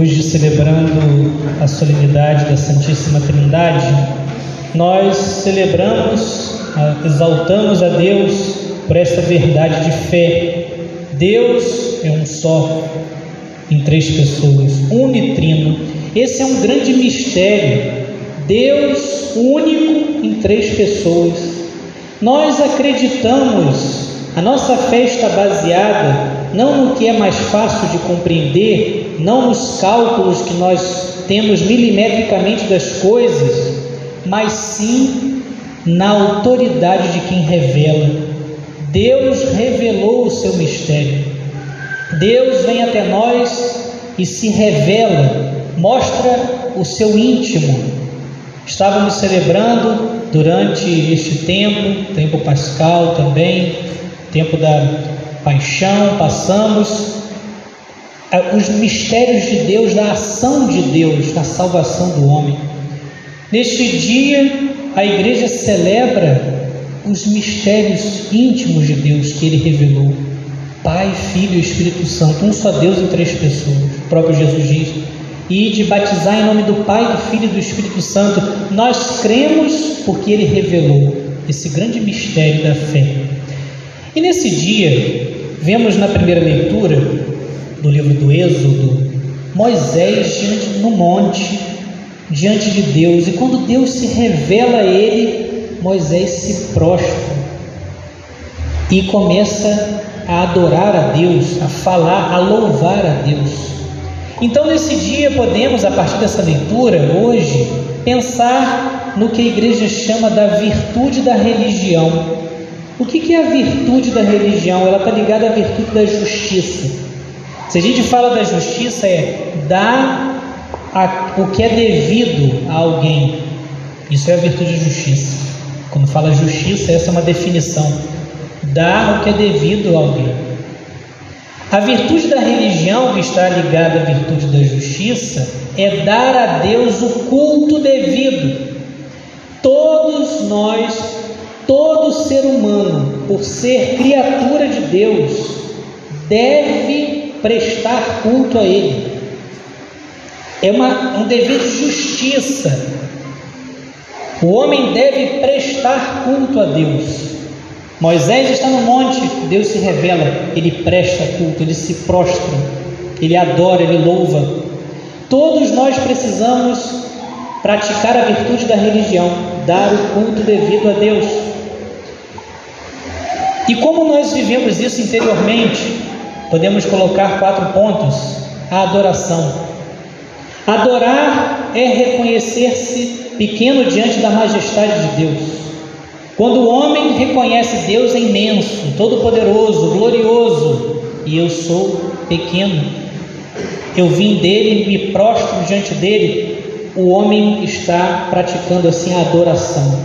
Hoje, celebrando a solenidade da Santíssima Trindade, nós celebramos, exaltamos a Deus por esta verdade de fé. Deus é um só, em três pessoas, unitrino. Esse é um grande mistério. Deus único em três pessoas. Nós acreditamos, a nossa fé está baseada não no que é mais fácil de compreender, não nos cálculos que nós temos milimetricamente das coisas, mas sim na autoridade de quem revela. Deus revelou o seu mistério. Deus vem até nós e se revela, mostra o seu íntimo. Estávamos celebrando durante este tempo, tempo pascal também, tempo da paixão, passamos os mistérios de Deus, da ação de Deus, da salvação do homem. Neste dia, a igreja celebra os mistérios íntimos de Deus que ele revelou. Pai, Filho e Espírito Santo, um só Deus em três pessoas. O próprio Jesus diz: e de batizar em nome do Pai, do Filho e do Espírito Santo. Nós cremos porque ele revelou esse grande mistério da fé. E nesse dia, Vemos na primeira leitura do livro do Êxodo Moisés diante no monte, diante de Deus, e quando Deus se revela a ele, Moisés se prostra e começa a adorar a Deus, a falar, a louvar a Deus. Então, nesse dia, podemos, a partir dessa leitura, hoje, pensar no que a igreja chama da virtude da religião. O que é a virtude da religião? Ela está ligada à virtude da justiça. Se a gente fala da justiça, é dar a, o que é devido a alguém. Isso é a virtude da justiça. Quando fala justiça, essa é uma definição. Dar o que é devido a alguém. A virtude da religião, que está ligada à virtude da justiça, é dar a Deus o culto devido. Todos nós Todo ser humano, por ser criatura de Deus, deve prestar culto a Ele. É uma, um dever de justiça. O homem deve prestar culto a Deus. Moisés está no monte, Deus se revela, ele presta culto, ele se prostra, ele adora, ele louva. Todos nós precisamos praticar a virtude da religião, dar o culto devido a Deus. E como nós vivemos isso interiormente, podemos colocar quatro pontos: a adoração. Adorar é reconhecer-se pequeno diante da majestade de Deus. Quando o homem reconhece Deus é imenso, todo-poderoso, glorioso, e eu sou pequeno, eu vim dele, me prostro diante dele, o homem está praticando assim a adoração,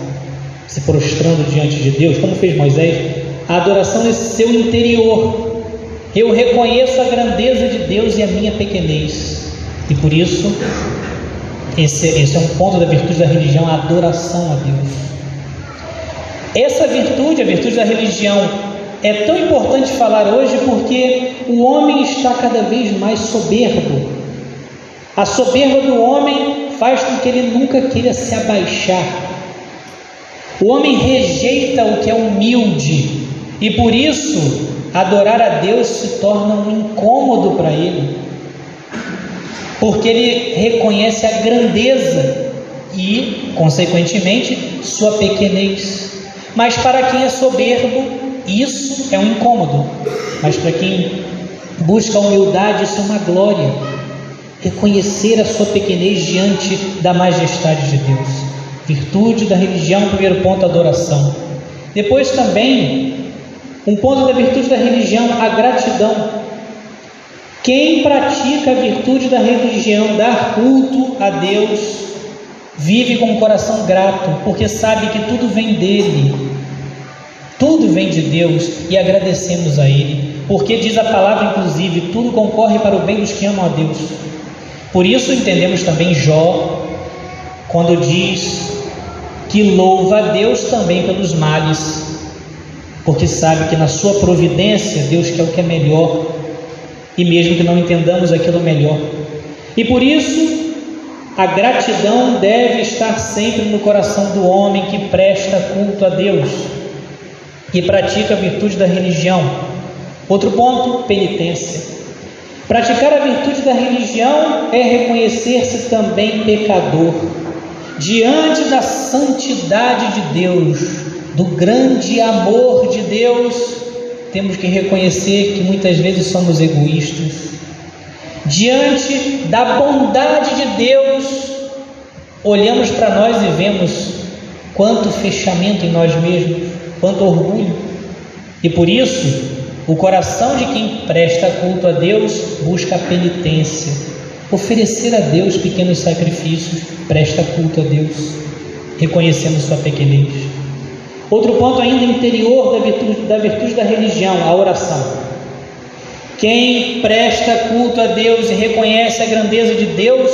se prostrando diante de Deus, como fez Moisés a adoração nesse seu interior. Eu reconheço a grandeza de Deus e a minha pequenez. E por isso, esse, esse é um ponto da virtude da religião, a adoração a Deus. Essa virtude, a virtude da religião, é tão importante falar hoje porque o homem está cada vez mais soberbo. A soberba do homem faz com que ele nunca queira se abaixar. O homem rejeita o que é humilde, e por isso, adorar a Deus se torna um incômodo para ele, porque ele reconhece a grandeza e, consequentemente, sua pequenez. Mas para quem é soberbo, isso é um incômodo. Mas para quem busca a humildade, isso é uma glória. Reconhecer a sua pequenez diante da majestade de Deus. Virtude da religião, primeiro ponto, adoração. Depois também um ponto da virtude da religião, a gratidão. Quem pratica a virtude da religião, dar culto a Deus, vive com o coração grato, porque sabe que tudo vem dele, tudo vem de Deus e agradecemos a Ele, porque diz a palavra, inclusive, tudo concorre para o bem dos que amam a Deus. Por isso entendemos também Jó, quando diz que louva a Deus também pelos males porque sabe que na sua providência Deus quer o que é melhor, e mesmo que não entendamos aquilo melhor. E por isso, a gratidão deve estar sempre no coração do homem que presta culto a Deus e pratica a virtude da religião. Outro ponto: penitência. Praticar a virtude da religião é reconhecer-se também pecador diante da santidade de Deus, do grande amor de Deus. Temos que reconhecer que muitas vezes somos egoístas. Diante da bondade de Deus, olhamos para nós e vemos quanto fechamento em nós mesmos, quanto orgulho. E por isso, o coração de quem presta culto a Deus busca a penitência, oferecer a Deus pequenos sacrifícios, presta culto a Deus, reconhecendo sua pequenez. Outro ponto ainda interior da virtude, da virtude da religião, a oração. Quem presta culto a Deus e reconhece a grandeza de Deus,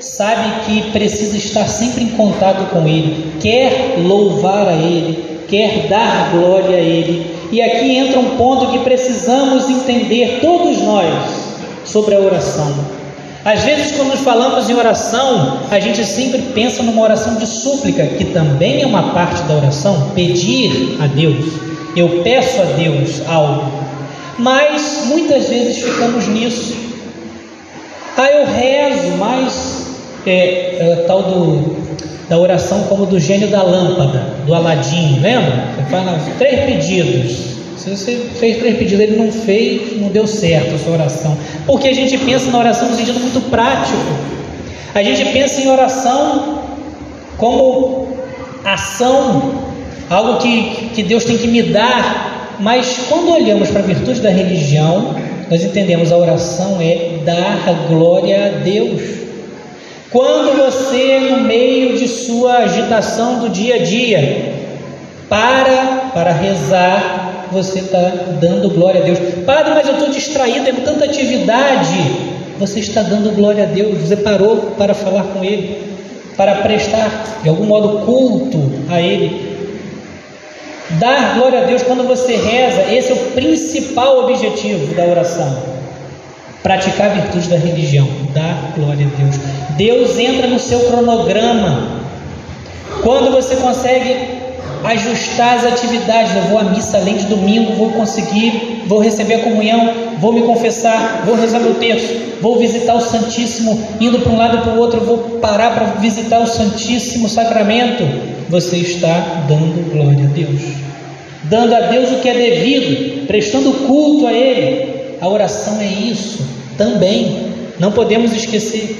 sabe que precisa estar sempre em contato com Ele, quer louvar a Ele, quer dar glória a Ele, e aqui entra um ponto que precisamos entender todos nós sobre a oração. Às vezes, quando falamos em oração, a gente sempre pensa numa oração de súplica, que também é uma parte da oração, pedir a Deus. Eu peço a Deus algo, mas muitas vezes ficamos nisso. Ah, eu rezo, mas é, é tal do, da oração como do gênio da lâmpada, do Aladim, lembra? Você fala três pedidos. Se você fez três pedidos, ele não fez, não deu certo a sua oração. Porque a gente pensa na oração no sentido muito prático. A gente pensa em oração como ação, algo que, que Deus tem que me dar. Mas quando olhamos para a virtude da religião, nós entendemos a oração é dar a glória a Deus. Quando você, no meio de sua agitação do dia a dia, para para rezar, você está dando glória a Deus. Padre, mas eu estou distraído, é tanta atividade. Você está dando glória a Deus. Você parou para falar com Ele, para prestar de algum modo culto a Ele. Dar glória a Deus quando você reza, esse é o principal objetivo da oração praticar a virtude da religião, dar glória a Deus. Deus entra no seu cronograma. Quando você consegue ajustar as atividades, eu vou à missa além de domingo, vou conseguir, vou receber a comunhão, vou me confessar, vou rezar meu terço, vou visitar o Santíssimo, indo para um lado para o outro, vou parar para visitar o Santíssimo Sacramento. Você está dando glória a Deus, dando a Deus o que é devido, prestando culto a Ele. A oração é isso também. Não podemos esquecer.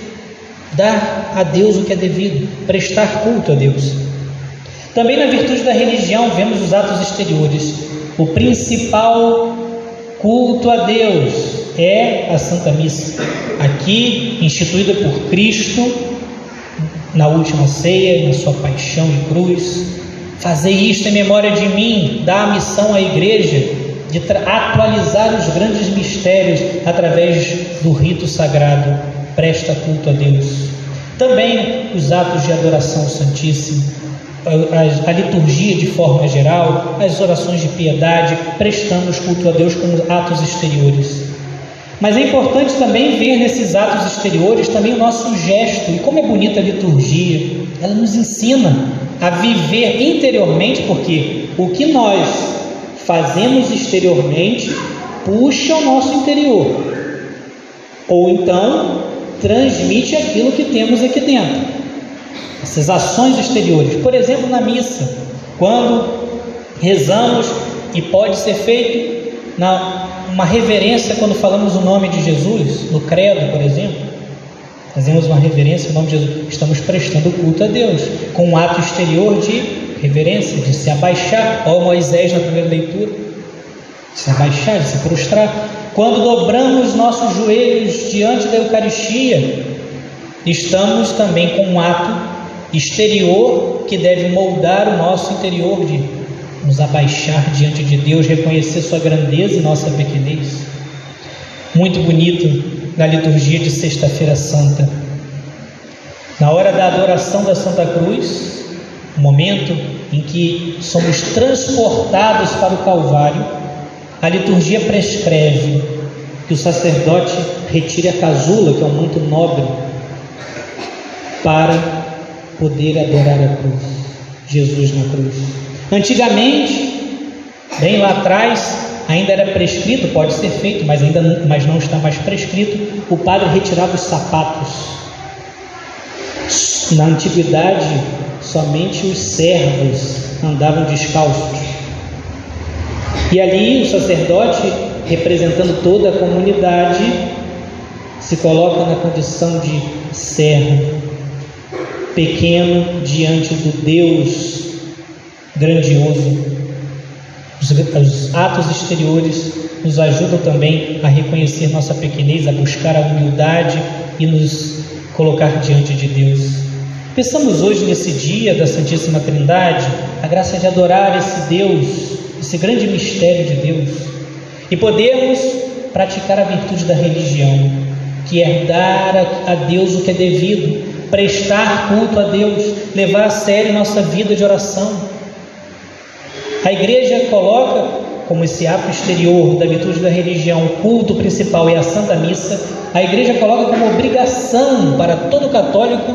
Dar a Deus o que é devido, prestar culto a Deus. Também na virtude da religião vemos os atos exteriores. O principal culto a Deus é a Santa Missa, aqui instituída por Cristo na última ceia, na sua paixão e cruz. Fazer isto em memória de mim, dá a missão à igreja de atualizar os grandes mistérios através do rito sagrado, presta culto a Deus. Também os atos de adoração Santíssimo, a, a, liturgia de forma geral, as orações de piedade, prestamos culto a Deus como atos exteriores. Mas é importante também ver nesses atos exteriores também o nosso gesto. E como é bonita a liturgia, ela nos ensina a viver interiormente, porque o que nós fazemos exteriormente puxa o nosso interior, ou então transmite aquilo que temos aqui dentro. Essas ações exteriores, por exemplo, na missa, quando rezamos e pode ser feito na uma reverência quando falamos o nome de Jesus, no credo, por exemplo. Fazemos uma reverência ao nome de Jesus, estamos prestando culto a Deus, com um ato exterior de reverência, de se abaixar, ó Moisés na primeira leitura, de se abaixar, de se prostrar. Quando dobramos nossos joelhos diante da Eucaristia, estamos também com um ato exterior que deve moldar o nosso interior de nos abaixar diante de Deus, reconhecer sua grandeza e nossa pequenez. Muito bonito na liturgia de Sexta-feira Santa. Na hora da adoração da Santa Cruz, momento em que somos transportados para o Calvário, a liturgia prescreve que o sacerdote retire a casula, que é um manto nobre, para poder adorar a cruz, Jesus na cruz. Antigamente, bem lá atrás, ainda era prescrito, pode ser feito, mas ainda mas não está mais prescrito, o padre retirava os sapatos. Na antiguidade, somente os servos andavam descalços. E ali o sacerdote representando toda a comunidade, se coloca na condição de servo, pequeno diante do Deus grandioso. Os, os, atos exteriores nos ajudam também a reconhecer nossa pequenez, a buscar a humildade e nos colocar diante de Deus. Pensamos hoje, nesse dia da Santíssima Trindade, a graça de adorar esse Deus, esse grande mistério de Deus e podermos praticar a virtude da religião, que é dar a Deus o que é devido, prestar culto a Deus, levar a sério nossa vida de oração. A igreja coloca como esse ato exterior da virtude da religião, o culto principal e a Santa Missa, a igreja coloca como obrigação para todo católico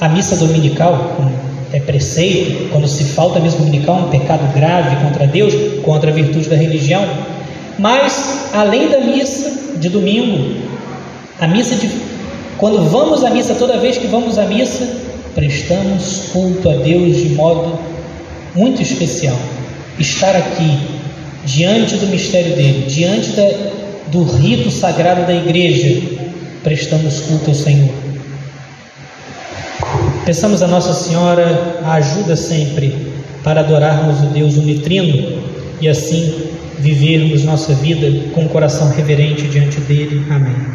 a missa dominical, é preceito, quando se falta a missa dominical, um pecado grave contra Deus, contra a virtude da religião. Mas, além da missa de domingo, a missa de. Quando vamos à missa, toda vez que vamos à missa, prestamos culto a Deus de modo muito especial. Estar aqui, diante do mistério dele, diante da, do rito sagrado da igreja, prestamos culto ao Senhor. Peçamos a Nossa Senhora a ajuda sempre para adorarmos o Deus unitrino e assim vivermos nossa vida com o coração reverente diante dele. Amém.